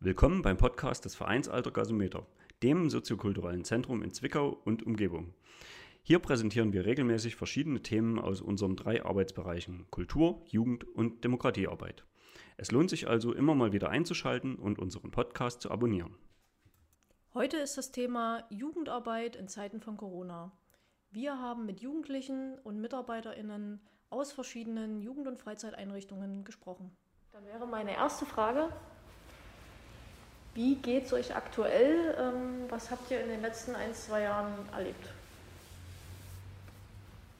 Willkommen beim Podcast des Vereins Alter Gasometer, dem soziokulturellen Zentrum in Zwickau und Umgebung. Hier präsentieren wir regelmäßig verschiedene Themen aus unseren drei Arbeitsbereichen Kultur, Jugend und Demokratiearbeit. Es lohnt sich also immer mal wieder einzuschalten und unseren Podcast zu abonnieren. Heute ist das Thema Jugendarbeit in Zeiten von Corona. Wir haben mit Jugendlichen und Mitarbeiterinnen aus verschiedenen Jugend- und Freizeiteinrichtungen gesprochen. Dann wäre meine erste Frage, wie geht es euch aktuell? Ähm, was habt ihr in den letzten ein, zwei Jahren erlebt?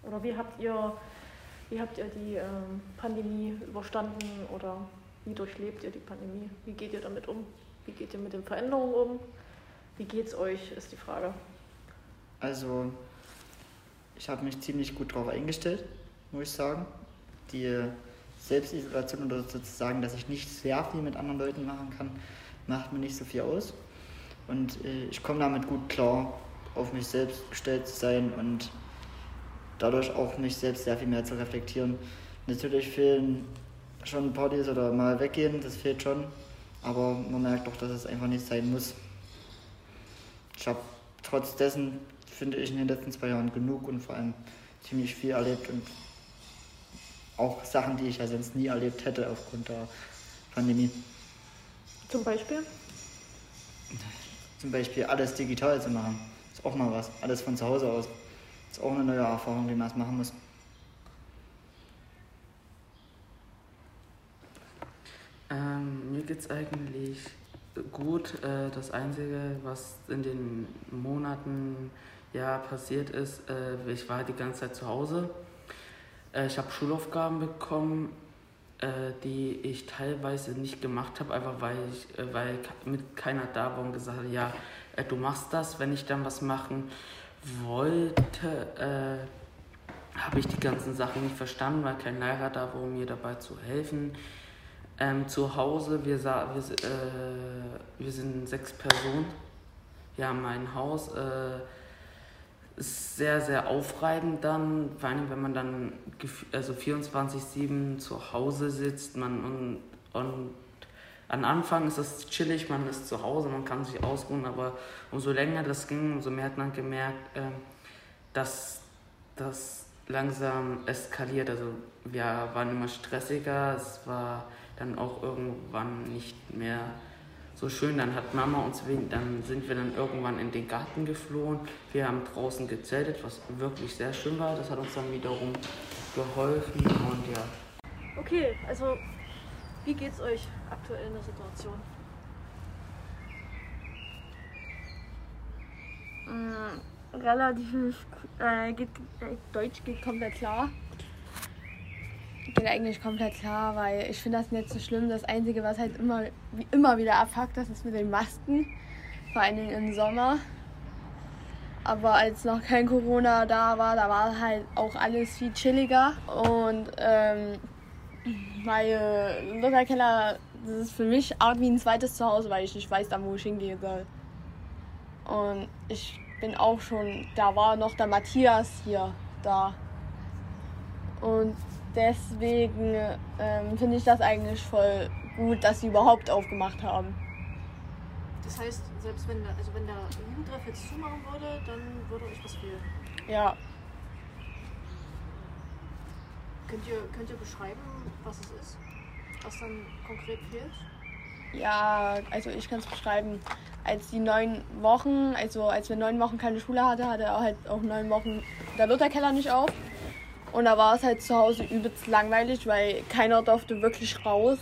Oder wie habt ihr, wie habt ihr die ähm, Pandemie überstanden oder wie durchlebt ihr die Pandemie? Wie geht ihr damit um? Wie geht ihr mit den Veränderungen um? Wie geht es euch, ist die Frage. Also, ich habe mich ziemlich gut darauf eingestellt, muss ich sagen. Die Selbstisolation oder sozusagen, dass ich nicht sehr viel mit anderen Leuten machen kann, macht mir nicht so viel aus. Und äh, ich komme damit gut klar, auf mich selbst gestellt zu sein und dadurch auch mich selbst sehr viel mehr zu reflektieren. Natürlich fehlen schon Partys oder mal weggehen, das fehlt schon, aber man merkt doch, dass es einfach nicht sein muss. Ich habe trotz dessen, finde ich, in den letzten zwei Jahren genug und vor allem ziemlich viel erlebt und auch Sachen, die ich ja sonst nie erlebt hätte aufgrund der Pandemie. Zum Beispiel? Zum Beispiel alles digital zu machen. Ist auch mal was. Alles von zu Hause aus. Ist auch eine neue Erfahrung, die man erst machen muss. Ähm, mir geht es eigentlich gut. Äh, das Einzige, was in den Monaten ja passiert ist, äh, ich war die ganze Zeit zu Hause. Äh, ich habe Schulaufgaben bekommen, äh, die ich teilweise nicht gemacht habe, einfach weil ich, äh, weil mit keiner da war und gesagt hat, ja, äh, du machst das, wenn ich dann was machen wollte, habe ich die ganzen Sachen nicht verstanden, weil kein Lehrer da war, um mir dabei zu helfen. Ähm, zu Hause, wir, wir, äh, wir sind sechs Personen. Wir haben ein Haus. Ist sehr, sehr aufreibend dann, vor allem wenn man dann also 24-7 zu Hause sitzt. Man, und, und am Anfang ist es chillig, man ist zu Hause, man kann sich ausruhen, aber umso länger das ging, umso mehr hat man gemerkt, äh, dass das langsam eskaliert. Also wir waren immer stressiger, es war dann auch irgendwann nicht mehr so schön. Dann hat Mama uns, dann sind wir dann irgendwann in den Garten geflohen. Wir haben draußen gezeltet, was wirklich sehr schön war. Das hat uns dann wiederum geholfen und ja. Okay, also wie geht's euch aktuell in der Situation? Mm, relativ äh, geht, äh, Deutsch geht komplett klar geht eigentlich komplett klar, weil ich finde das nicht so schlimm. Das Einzige, was halt immer, wie immer wieder abfuckt, das ist mit den Masken. Vor allen Dingen im Sommer. Aber als noch kein Corona da war, da war halt auch alles viel chilliger. Und ähm, meine Lutherkeller, das ist für mich Art wie ein zweites Zuhause, weil ich nicht weiß, dann wo ich hingehen soll. Und ich bin auch schon, da war noch der Matthias hier da. Und deswegen ähm, finde ich das eigentlich voll gut, dass sie überhaupt aufgemacht haben. Das heißt, selbst wenn der, also wenn der Jugendtreff jetzt zumachen würde, dann würde euch was fehlen. Ja. Könnt ihr, könnt ihr beschreiben, was es ist? Was dann konkret fehlt? Ja, also ich kann es beschreiben. Als die neun Wochen, also als wir neun Wochen keine Schule hatten, hatte er halt auch neun Wochen der Lutherkeller nicht auf. Und da war es halt zu Hause übelst langweilig, weil keiner durfte wirklich raus.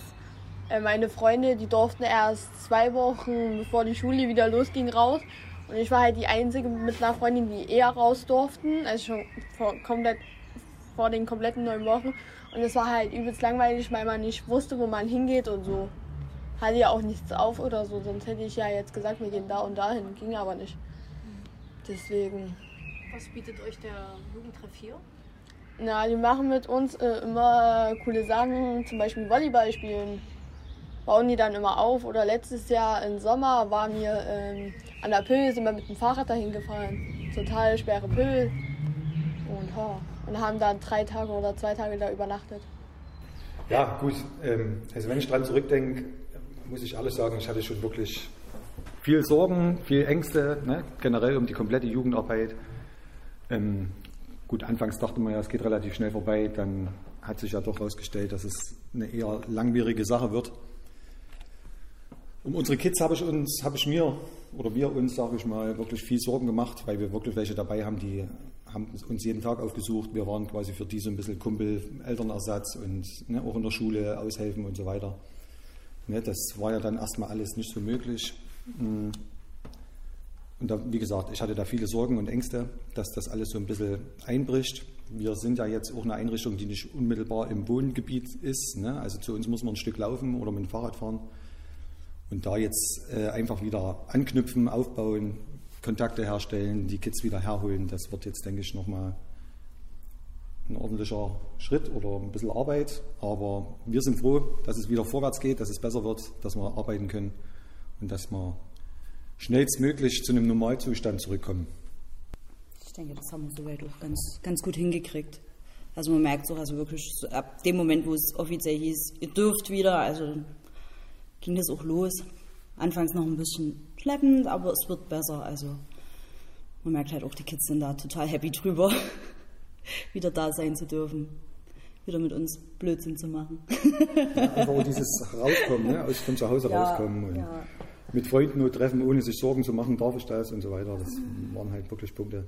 Äh, meine Freunde, die durften erst zwei Wochen bevor die Schule wieder losging raus. Und ich war halt die einzige mit einer Freundin, die eher raus durften. Also schon vor, komplett, vor den kompletten neun Wochen. Und es war halt übelst langweilig, weil man nicht wusste, wo man hingeht und so. Hatte ja auch nichts auf oder so, sonst hätte ich ja jetzt gesagt, wir gehen da und dahin. Ging aber nicht. Deswegen. Was bietet euch der Jugendtreff hier? Na, die machen mit uns äh, immer coole Sachen, zum Beispiel Volleyball spielen. Bauen die dann immer auf. Oder letztes Jahr im Sommer waren wir ähm, an der Pöhl, sind wir mit dem Fahrrad dahin gefahren. Total schwere Pöhl. Und, ja, und haben dann drei Tage oder zwei Tage da übernachtet. Ja, gut. Ähm, also wenn ich dran zurückdenke, muss ich ehrlich sagen, ich hatte schon wirklich viel Sorgen, viel Ängste, ne? generell um die komplette Jugendarbeit. Ähm, gut, anfangs dachte man ja, es geht relativ schnell vorbei, dann hat sich ja doch herausgestellt, dass es eine eher langwierige Sache wird. Um unsere Kids habe ich uns, habe ich mir oder wir uns, sage ich mal, wirklich viel Sorgen gemacht, weil wir wirklich welche dabei haben, die haben uns jeden Tag aufgesucht. Wir waren quasi für die so ein bisschen Kumpel, Elternersatz und ne, auch in der Schule aushelfen und so weiter. Ne, das war ja dann erstmal alles nicht so möglich. Hm. Und da, wie gesagt, ich hatte da viele Sorgen und Ängste, dass das alles so ein bisschen einbricht. Wir sind ja jetzt auch eine Einrichtung, die nicht unmittelbar im Wohngebiet ist. Ne? Also zu uns muss man ein Stück laufen oder mit dem Fahrrad fahren. Und da jetzt äh, einfach wieder anknüpfen, aufbauen, Kontakte herstellen, die Kids wieder herholen, das wird jetzt, denke ich, nochmal ein ordentlicher Schritt oder ein bisschen Arbeit. Aber wir sind froh, dass es wieder vorwärts geht, dass es besser wird, dass wir arbeiten können und dass wir schnellstmöglich zu einem Normalzustand zurückkommen. Ich denke, das haben wir soweit auch ganz, ganz gut hingekriegt. Also man merkt es auch, also wirklich ab dem Moment, wo es offiziell hieß, ihr dürft wieder, also ging das auch los. Anfangs noch ein bisschen schleppend, aber es wird besser. Also man merkt halt auch, die Kids sind da total happy drüber, wieder da sein zu dürfen, wieder mit uns Blödsinn zu machen. Ja, einfach dieses Rauskommen, ne? aus von zu Hause ja, rauskommen und ja. Mit Freunden nur treffen, ohne sich Sorgen zu machen, darf ich das und so weiter. Das waren halt wirklich Punkte.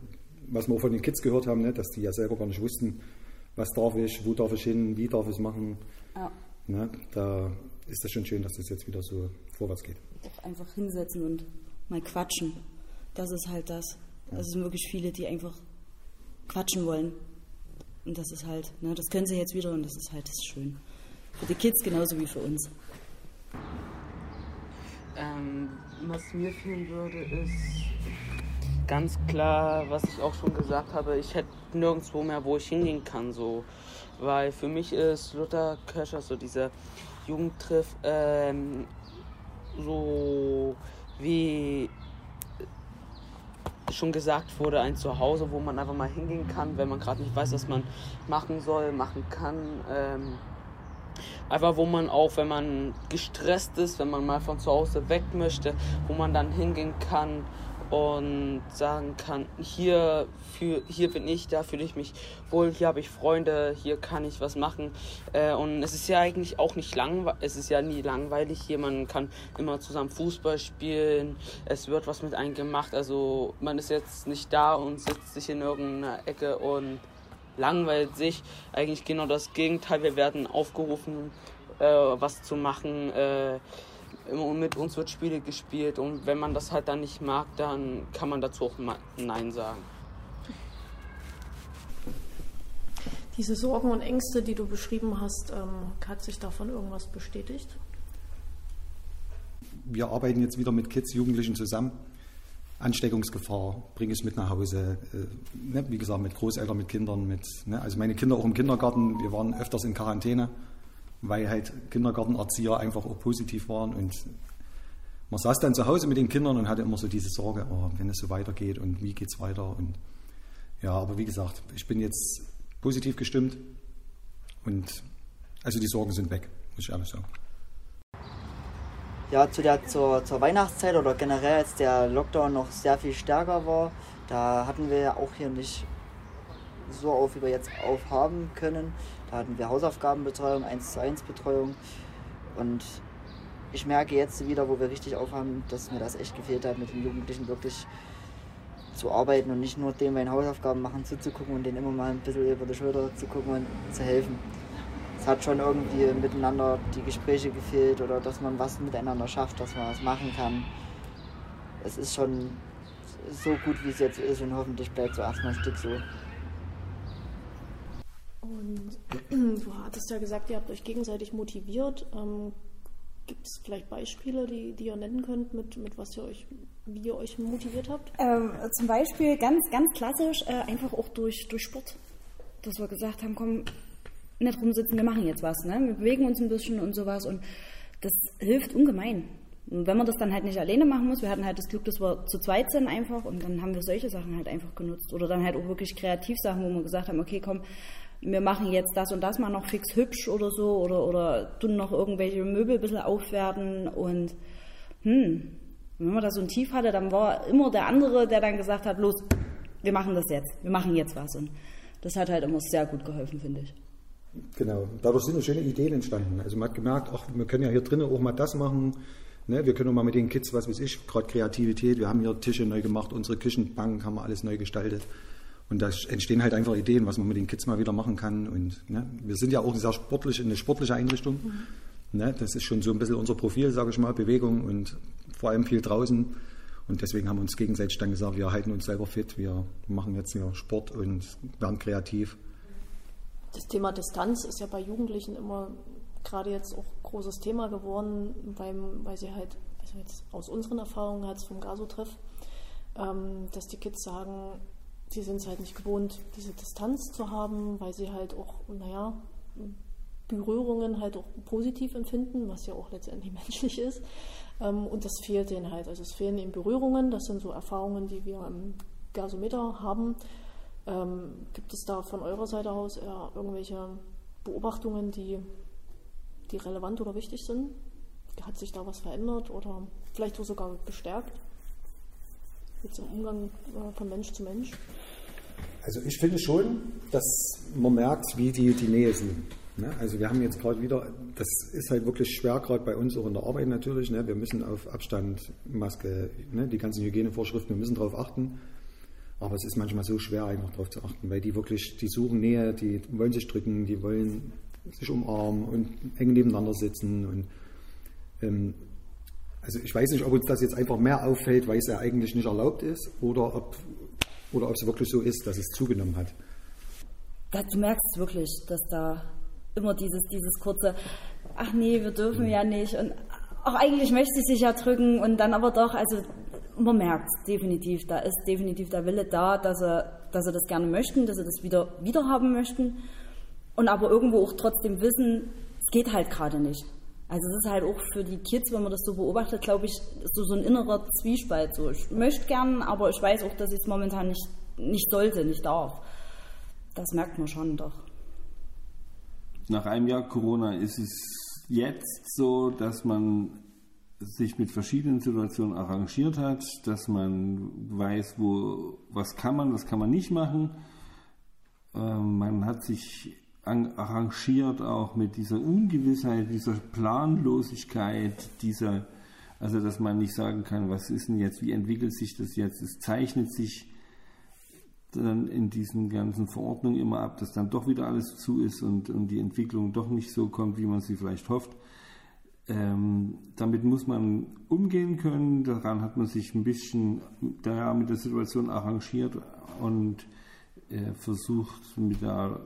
Was wir auch von den Kids gehört haben, ne? dass die ja selber gar nicht wussten, was darf ich, wo darf ich hin, wie darf ich es machen. Ja. Ne? Da ist das schon schön, dass das jetzt wieder so vorwärts geht. Auch einfach hinsetzen und mal quatschen. Das ist halt das. Ja. Es sind wirklich viele, die einfach quatschen wollen. Und das ist halt, ne, das können sie jetzt wieder und das ist halt das ist schön. Für die Kids genauso wie für uns. Ähm, was mir fehlen würde, ist ganz klar, was ich auch schon gesagt habe, ich hätte nirgendwo mehr, wo ich hingehen kann. So. Weil für mich ist Luther Köscher so dieser Jugendtreff ähm, so wie schon gesagt wurde, ein Zuhause, wo man einfach mal hingehen kann, wenn man gerade nicht weiß, was man machen soll, machen kann. Ähm, einfach wo man auch, wenn man gestresst ist, wenn man mal von zu Hause weg möchte, wo man dann hingehen kann und sagen kann, hier, für, hier bin ich, da fühle ich mich wohl, hier habe ich Freunde, hier kann ich was machen. Äh, und es ist ja eigentlich auch nicht langweilig, es ist ja nie langweilig hier, man kann immer zusammen Fußball spielen, es wird was mit einem gemacht, also man ist jetzt nicht da und sitzt sich in irgendeiner Ecke und langweilt sich. Eigentlich genau das Gegenteil, wir werden aufgerufen, äh, was zu machen. Äh, und mit uns wird Spiele gespielt und wenn man das halt dann nicht mag, dann kann man dazu auch Nein sagen. Diese Sorgen und Ängste, die du beschrieben hast, ähm, hat sich davon irgendwas bestätigt? Wir arbeiten jetzt wieder mit Kids, Jugendlichen zusammen. Ansteckungsgefahr, bringe ich mit nach Hause. Äh, ne, wie gesagt, mit Großeltern, mit Kindern, mit, ne, also meine Kinder auch im Kindergarten. Wir waren öfters in Quarantäne weil halt Kindergartenerzieher einfach auch positiv waren und man saß dann zu Hause mit den Kindern und hatte immer so diese Sorge, oh, wenn es so weitergeht und wie geht es weiter und ja, aber wie gesagt, ich bin jetzt positiv gestimmt und also die Sorgen sind weg, muss ich ehrlich sagen. Ja, zu der, zur, zur Weihnachtszeit oder generell, als der Lockdown noch sehr viel stärker war, da hatten wir ja auch hier nicht so auf, wie wir jetzt aufhaben können. Da hatten wir Hausaufgabenbetreuung, 1 zu 1 Betreuung. Und ich merke jetzt wieder, wo wir richtig aufhaben, dass mir das echt gefehlt hat, mit den Jugendlichen wirklich zu arbeiten und nicht nur dem bei Hausaufgaben machen zuzugucken und denen immer mal ein bisschen über die Schulter zu gucken und zu helfen. Es hat schon irgendwie miteinander die Gespräche gefehlt oder dass man was miteinander schafft, dass man was machen kann. Es ist schon so gut, wie es jetzt ist und hoffentlich bleibt es erstmal ein Stück so. Und du hattest ja gesagt, ihr habt euch gegenseitig motiviert. Ähm, Gibt es vielleicht Beispiele, die, die ihr nennen könnt, mit, mit was ihr euch, wie ihr euch motiviert habt? Ähm, zum Beispiel ganz, ganz klassisch, äh, einfach auch durch, durch Sport. Dass wir gesagt haben, komm, nicht rumsitzen, wir machen jetzt was. Ne? Wir bewegen uns ein bisschen und sowas. Und das hilft ungemein. Und wenn man das dann halt nicht alleine machen muss, wir hatten halt das Glück, dass wir zu zweit sind einfach und dann haben wir solche Sachen halt einfach genutzt. Oder dann halt auch wirklich Kreativsachen, wo wir gesagt haben, okay, komm, wir machen jetzt das und das mal noch fix hübsch oder so oder, oder tun noch irgendwelche Möbel ein bisschen aufwerten und hm, wenn man da so ein Tief hatte, dann war immer der andere, der dann gesagt hat, los, wir machen das jetzt, wir machen jetzt was und das hat halt immer sehr gut geholfen, finde ich. Genau, dadurch sind schöne Ideen entstanden. Also man hat gemerkt, ach, wir können ja hier drinnen auch mal das machen, Ne, wir können auch mal mit den Kids, was weiß ich, gerade Kreativität, wir haben hier Tische neu gemacht, unsere Küchenbank haben wir alles neu gestaltet. Und da entstehen halt einfach Ideen, was man mit den Kids mal wieder machen kann. Und ne, wir sind ja auch sehr sportlich, eine sportliche Einrichtung. Mhm. Ne, das ist schon so ein bisschen unser Profil, sage ich mal, Bewegung und vor allem viel draußen. Und deswegen haben wir uns gegenseitig dann gesagt, wir halten uns selber fit, wir machen jetzt hier Sport und werden kreativ. Das Thema Distanz ist ja bei Jugendlichen immer gerade jetzt auch großes Thema geworden, weil, weil sie halt, also jetzt aus unseren Erfahrungen als vom Gaso-Treff, ähm, dass die Kids sagen, sie sind es halt nicht gewohnt, diese Distanz zu haben, weil sie halt auch, naja, Berührungen halt auch positiv empfinden, was ja auch letztendlich menschlich ist. Ähm, und das fehlt denen halt. Also es fehlen ihnen Berührungen, das sind so Erfahrungen, die wir im Gasometer haben. Ähm, gibt es da von eurer Seite aus eher irgendwelche Beobachtungen, die die relevant oder wichtig sind? Hat sich da was verändert oder vielleicht sogar bestärkt? Jetzt im Umgang äh, von Mensch zu Mensch? Also ich finde schon, dass man merkt, wie die die Nähe sind. Ne? Also wir haben jetzt gerade wieder, das ist halt wirklich schwer, gerade bei uns auch in der Arbeit natürlich. Ne? Wir müssen auf Abstand, Maske, ne? die ganzen Hygienevorschriften, wir müssen darauf achten. Aber es ist manchmal so schwer, einfach darauf zu achten, weil die wirklich, die suchen Nähe, die wollen sich drücken, die wollen sich umarmen und eng nebeneinander sitzen. Und, ähm, also ich weiß nicht, ob uns das jetzt einfach mehr auffällt, weil es ja eigentlich nicht erlaubt ist, oder ob, oder ob es wirklich so ist, dass es zugenommen hat. Da, du merkst wirklich, dass da immer dieses, dieses kurze, ach nee, wir dürfen mhm. ja nicht und auch eigentlich möchte sie sich ja drücken und dann aber doch, also man merkt definitiv, da ist definitiv der Wille da, dass sie, dass sie das gerne möchten, dass sie das wieder, wieder haben möchten und aber irgendwo auch trotzdem wissen, es geht halt gerade nicht. Also es ist halt auch für die Kids, wenn man das so beobachtet, glaube ich, so, so ein innerer Zwiespalt. So, ich möchte gern, aber ich weiß auch, dass ich es momentan nicht, nicht sollte, nicht darf. Das merkt man schon doch. Nach einem Jahr Corona ist es jetzt so, dass man sich mit verschiedenen Situationen arrangiert hat, dass man weiß, wo was kann man, was kann man nicht machen. Ähm, man hat sich arrangiert auch mit dieser Ungewissheit, dieser Planlosigkeit, dieser, also dass man nicht sagen kann, was ist denn jetzt, wie entwickelt sich das jetzt, es zeichnet sich dann in diesen ganzen Verordnungen immer ab, dass dann doch wieder alles zu ist und, und die Entwicklung doch nicht so kommt, wie man sie vielleicht hofft. Ähm, damit muss man umgehen können, daran hat man sich ein bisschen da mit der Situation arrangiert und äh, versucht mit der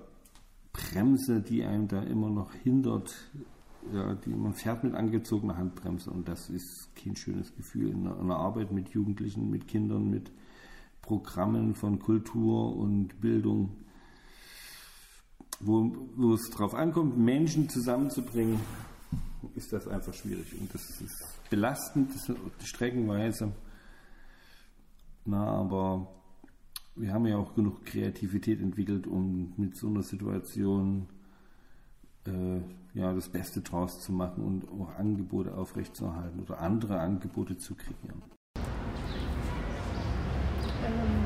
Bremse, die einem da immer noch hindert. Ja, die, man fährt mit angezogener Handbremse und das ist kein schönes Gefühl in einer, in einer Arbeit mit Jugendlichen, mit Kindern, mit Programmen von Kultur und Bildung, wo, wo es darauf ankommt, Menschen zusammenzubringen, ist das einfach schwierig. Und das ist belastend, das streckenweise. Na, aber wir haben ja auch genug Kreativität entwickelt, um mit so einer Situation äh, ja, das Beste draus zu machen und auch Angebote aufrechtzuerhalten oder andere Angebote zu kreieren. Ähm,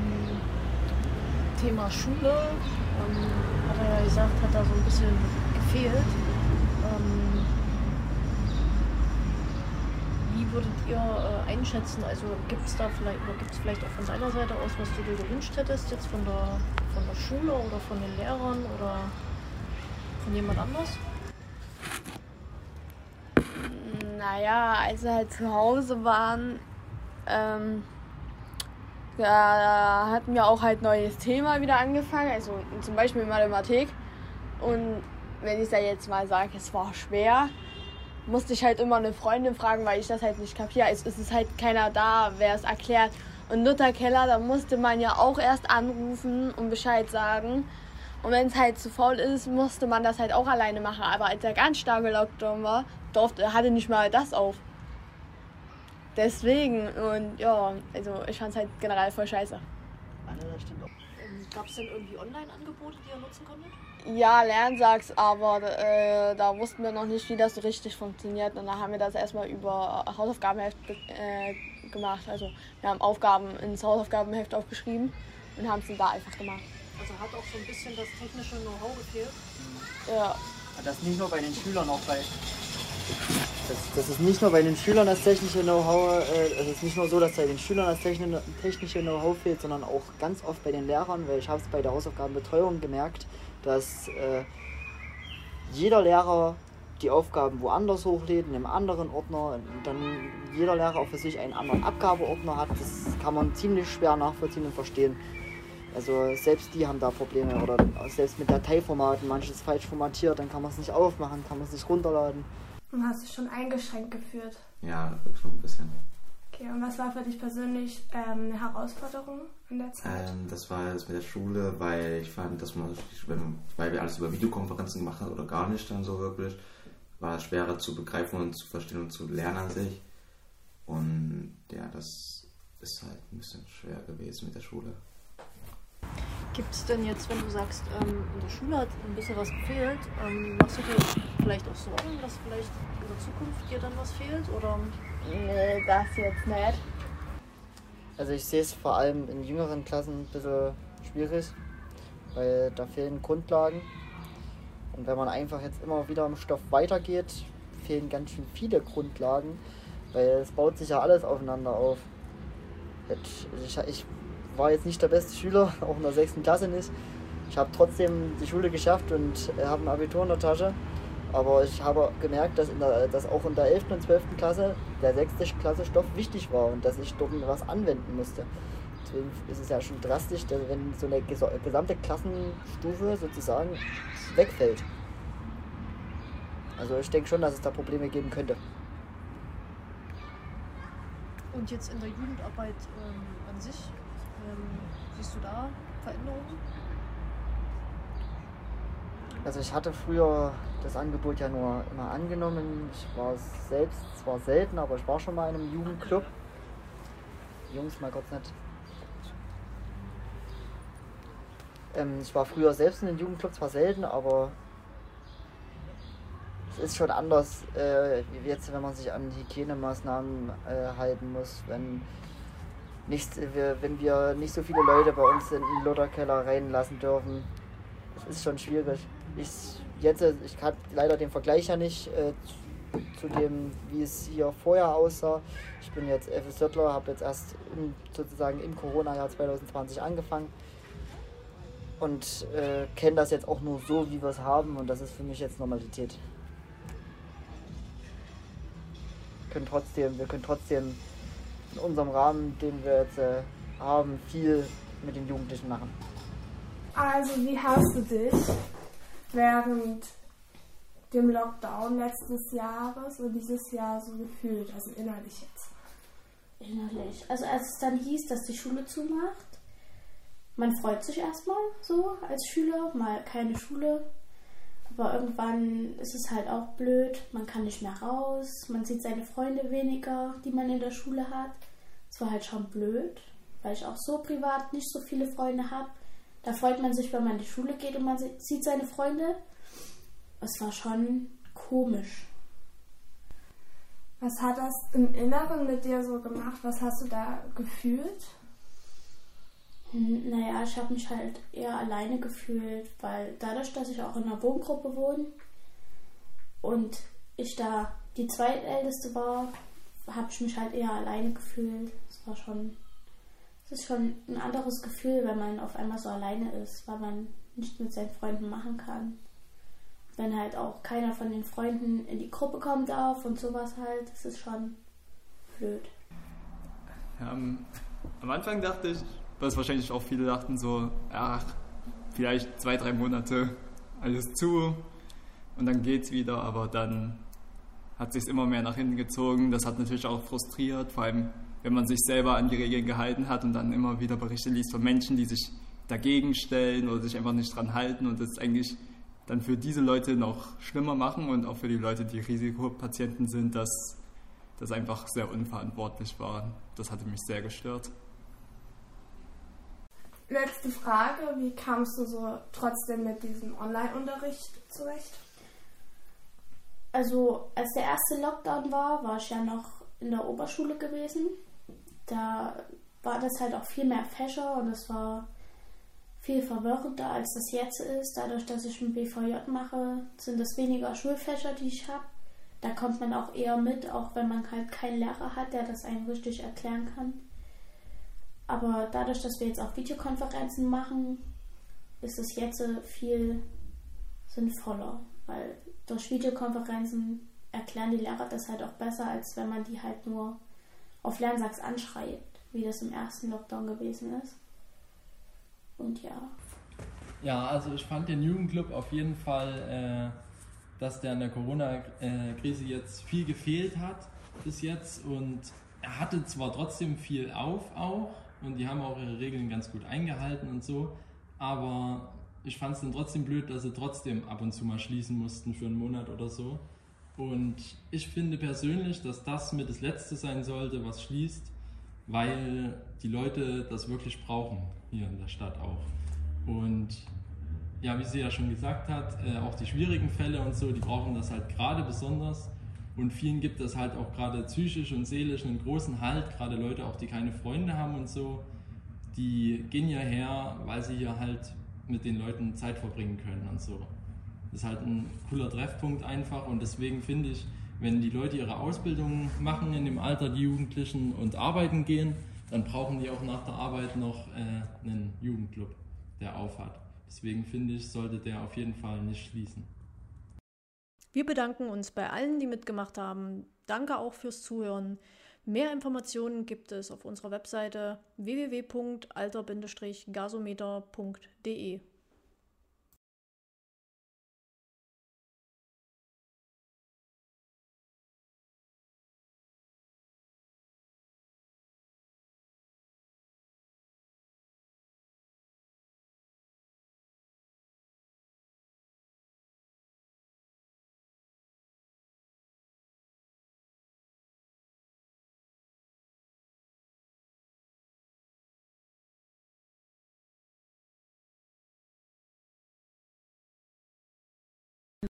Thema Schule, ähm, hat er ja gesagt, hat da so ein bisschen gefehlt. Ähm, wie würdet ihr äh, einschätzen? Also gibt es da vielleicht oder gibt es vielleicht auch von deiner Seite aus, was du dir gewünscht hättest, jetzt von der, von der Schule oder von den Lehrern oder von jemand anders? Naja, als wir halt zu Hause waren, ähm, da hatten wir auch halt neues Thema wieder angefangen, also zum Beispiel Mathematik. Und wenn ich da jetzt mal sage, es war schwer, musste ich halt immer eine Freundin fragen, weil ich das halt nicht kapiere. Es ist halt keiner da, wer es erklärt. Und Luther Keller, da musste man ja auch erst anrufen und Bescheid sagen. Und wenn es halt zu faul ist, musste man das halt auch alleine machen. Aber als der ganz starke Lockdown war, durfte, hatte nicht mal das auf. Deswegen, und ja, also ich fand es halt generell voll scheiße. auch. Gab es denn irgendwie Online-Angebote, die ihr nutzen konntet? Ja, Lernsachs, aber äh, da wussten wir noch nicht, wie das so richtig funktioniert. Und da haben wir das erstmal über Hausaufgabenheft äh, gemacht. Also wir haben Aufgaben ins Hausaufgabenheft aufgeschrieben und haben es dann da einfach gemacht. Also hat auch so ein bisschen das technische Know-how gefehlt? Ja. Das nicht nur bei den Schülern, auch bei. Das, das ist nicht nur bei den Schülern das technische Know-how, äh, es ist nicht nur so, dass bei den Schülern das techni- technische Know-how fehlt, sondern auch ganz oft bei den Lehrern, weil ich habe es bei der Hausaufgabenbetreuung gemerkt, dass äh, jeder Lehrer die Aufgaben woanders hochlädt, in einem anderen Ordner, und dann jeder Lehrer auch für sich einen anderen Abgabeordner hat. Das kann man ziemlich schwer nachvollziehen und verstehen. Also selbst die haben da Probleme oder selbst mit Dateiformaten, manches falsch formatiert, dann kann man es nicht aufmachen, kann man es nicht runterladen. Und hast dich schon eingeschränkt gefühlt. Ja, schon ein bisschen. Okay, und was war für dich persönlich ähm, eine Herausforderung in der Zeit? Ähm, das war jetzt mit der Schule, weil ich fand, dass man, weil wir alles über Videokonferenzen gemacht haben oder gar nicht dann so wirklich, war es schwerer zu begreifen und zu verstehen und zu lernen an sich. Und ja, das ist halt ein bisschen schwer gewesen mit der Schule. Gibt es denn jetzt, wenn du sagst, ähm, in der Schule hat ein bisschen was gefehlt, ähm, machst du dir vielleicht auch Sorgen, dass vielleicht in der Zukunft dir dann was fehlt? Oder Nee, das jetzt nicht. Also ich sehe es vor allem in jüngeren Klassen ein bisschen schwierig, weil da fehlen Grundlagen. Und wenn man einfach jetzt immer wieder im Stoff weitergeht, fehlen ganz schön viele Grundlagen, weil es baut sich ja alles aufeinander auf. Jetzt- Ich, ich war jetzt nicht der beste Schüler, auch in der sechsten Klasse nicht. Ich habe trotzdem die Schule geschafft und habe ein Abitur in der Tasche. Aber ich habe gemerkt, dass, der, dass auch in der 11. und 12. Klasse der 6. Klasse Stoff wichtig war und dass ich dort was anwenden musste. Deswegen ist es ja schon drastisch, dass wenn so eine gesamte Klassenstufe sozusagen wegfällt. Also ich denke schon, dass es da Probleme geben könnte. und jetzt in der Jugendarbeit ähm, an sich, ähm, siehst du da Veränderungen? Also ich hatte früher das Angebot ja nur immer angenommen. Ich war selbst zwar selten, aber ich war schon mal in einem Jugendclub. Jungs, mal kurz nicht. Ähm, ich war früher selbst in den Jugendclub, zwar selten, aber es ist schon anders, äh, wie jetzt, wenn man sich an Hygienemaßnahmen äh, halten muss, wenn nicht, wir, wenn wir nicht so viele Leute bei uns in den Lutherkeller reinlassen dürfen. Das ist schon schwierig. Ich, jetzt, äh, ich kann leider den Vergleich ja nicht äh, zu, dem, wie es hier vorher aussah. Ich bin jetzt FSJler, habe jetzt erst im, sozusagen im Corona-Jahr 2020 angefangen und äh, kenne das jetzt auch nur so, wie wir es haben und das ist für mich jetzt Normalität. Können trotzdem, wir können trotzdem in unserem Rahmen, den wir jetzt äh, haben, viel mit den Jugendlichen machen. Also, wie hast du dich während dem Lockdown letztes Jahres und dieses Jahr so gefühlt, also innerlich jetzt? Innerlich. Also als es dann hieß, dass die Schule zumacht, man freut sich erstmal so als Schüler, mal keine Schule. Aber irgendwann ist es halt auch blöd, man kann nicht mehr raus, man sieht seine Freunde weniger, die man in der Schule hat. Es war halt schon blöd, weil ich auch so privat nicht so viele Freunde habe. Da freut man sich, wenn man in die Schule geht und man sieht seine Freunde. Es war schon komisch. Was hat das im Inneren mit dir so gemacht? Was hast du da gefühlt? Naja, ich habe mich halt eher alleine gefühlt, weil dadurch, dass ich auch in einer Wohngruppe wohne und ich da die zweitälteste war, habe ich mich halt eher alleine gefühlt. Es war schon, es ist schon ein anderes Gefühl, wenn man auf einmal so alleine ist, weil man nicht mit seinen Freunden machen kann. Wenn halt auch keiner von den Freunden in die Gruppe kommen darf und sowas halt, das ist schon blöd. Am, am Anfang dachte ich, was wahrscheinlich auch viele dachten, so, ach, vielleicht zwei, drei Monate alles zu und dann geht's wieder, aber dann hat sich immer mehr nach hinten gezogen. Das hat natürlich auch frustriert, vor allem wenn man sich selber an die Regeln gehalten hat und dann immer wieder Berichte liest von Menschen, die sich dagegen stellen oder sich einfach nicht dran halten und das eigentlich dann für diese Leute noch schlimmer machen und auch für die Leute, die Risikopatienten sind, dass das einfach sehr unverantwortlich war. Das hatte mich sehr gestört. Letzte Frage, wie kamst du so trotzdem mit diesem Online-Unterricht zurecht? Also als der erste Lockdown war, war ich ja noch in der Oberschule gewesen. Da war das halt auch viel mehr Fächer und es war viel verwirrender, als das jetzt ist. Dadurch, dass ich ein BVJ mache, sind es weniger Schulfächer, die ich habe. Da kommt man auch eher mit, auch wenn man halt keinen Lehrer hat, der das einem richtig erklären kann. Aber dadurch, dass wir jetzt auch Videokonferenzen machen, ist es jetzt viel sinnvoller, weil durch Videokonferenzen erklären die Lehrer das halt auch besser, als wenn man die halt nur auf Lernsachs anschreibt, wie das im ersten Lockdown gewesen ist. Und ja. Ja, also ich fand den Jugendclub auf jeden Fall, äh, dass der in der Corona-Krise jetzt viel gefehlt hat bis jetzt und er hatte zwar trotzdem viel auf auch und die haben auch ihre Regeln ganz gut eingehalten und so, aber ich fand es dann trotzdem blöd, dass sie trotzdem ab und zu mal schließen mussten für einen Monat oder so. Und ich finde persönlich, dass das mit das Letzte sein sollte, was schließt, weil die Leute das wirklich brauchen hier in der Stadt auch. Und ja, wie sie ja schon gesagt hat, äh, auch die schwierigen Fälle und so, die brauchen das halt gerade besonders. Und vielen gibt es halt auch gerade psychisch und seelisch einen großen Halt, gerade Leute auch, die keine Freunde haben und so, die gehen ja her, weil sie hier halt mit den Leuten Zeit verbringen können und so. Das ist halt ein cooler Treffpunkt einfach und deswegen finde ich, wenn die Leute ihre Ausbildung machen in dem Alter, die Jugendlichen und arbeiten gehen, dann brauchen die auch nach der Arbeit noch äh, einen Jugendclub, der aufhat. Deswegen finde ich, sollte der auf jeden Fall nicht schließen. Wir bedanken uns bei allen, die mitgemacht haben. Danke auch fürs Zuhören. Mehr Informationen gibt es auf unserer Webseite www.alter-gasometer.de.